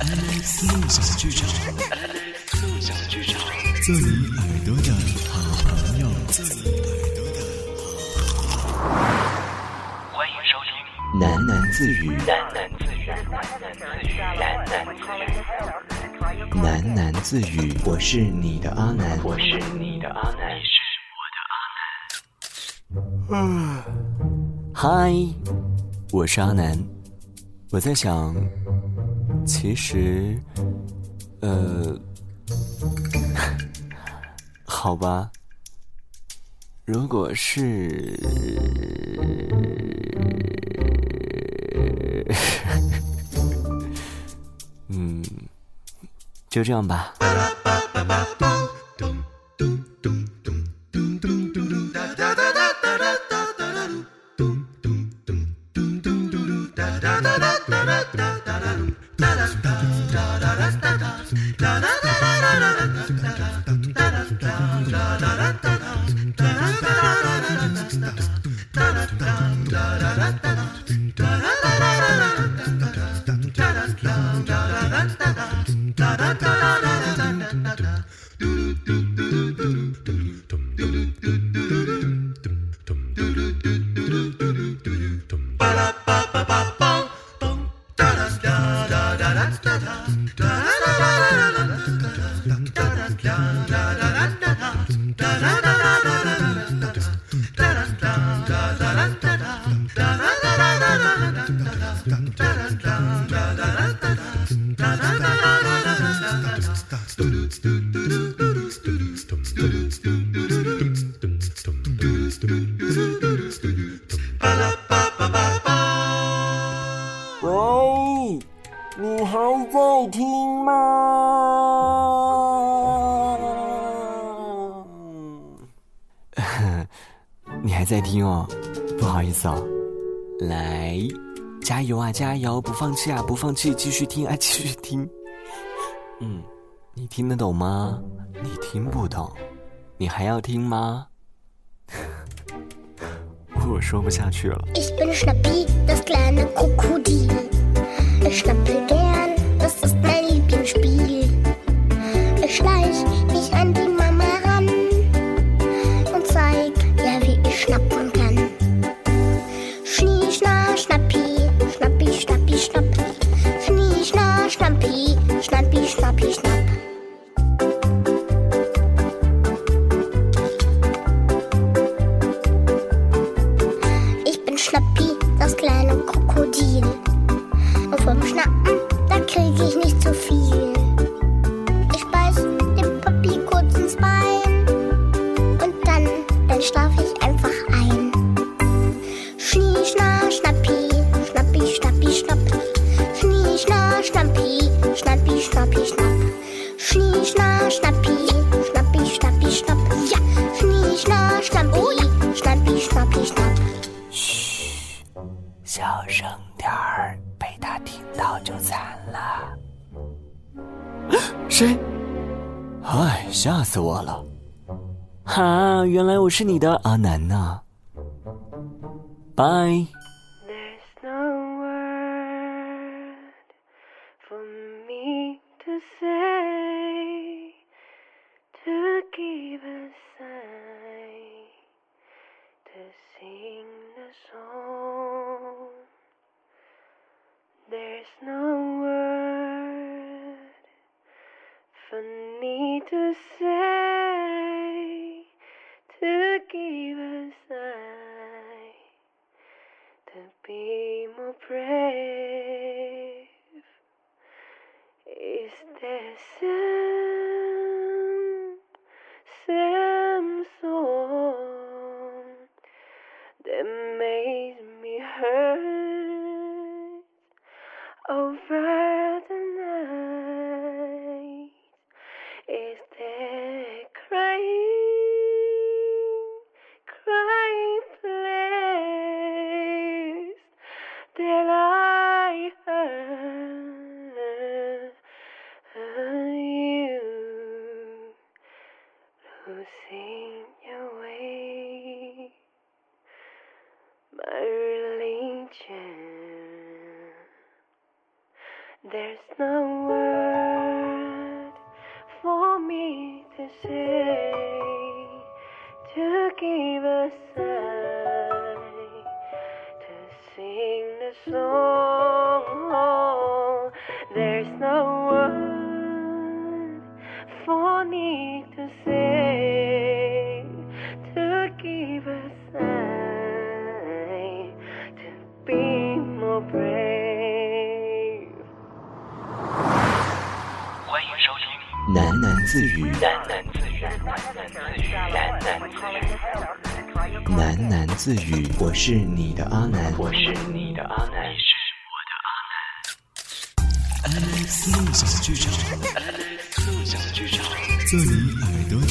Alex 梦想剧场梦想剧场，做你耳朵的好朋友，做你耳朵的好朋友。欢迎收听喃喃自语，喃喃自语，喃喃自语，喃喃自语。我是你的阿南，我是你的阿南，你是我的阿南。嗨，我是阿南。我在想，其实，呃，好吧，如果是，嗯，就这样吧。哒哒哒哒哒 do 喂，你还在听吗？你还在听哦？不好意思哦。来，加油啊，加油！不放弃啊，不放弃！继续听啊，继续听。嗯，你听得懂吗？你听不懂，你还要听吗？我说不下去了。schlappy. 谁？嗨，吓死我了！哈，原来我是你的阿南呐、拜。There's no word to say to give a sign to be more brave. Is there no word for me to say to give a sigh to sing the song. 喃喃自语，喃喃自语，喃喃自语，喃喃自语。喃喃自语。我是你的阿南，我是你的阿南，你是我的阿南。Alex 梦想剧场，梦想剧场，在你耳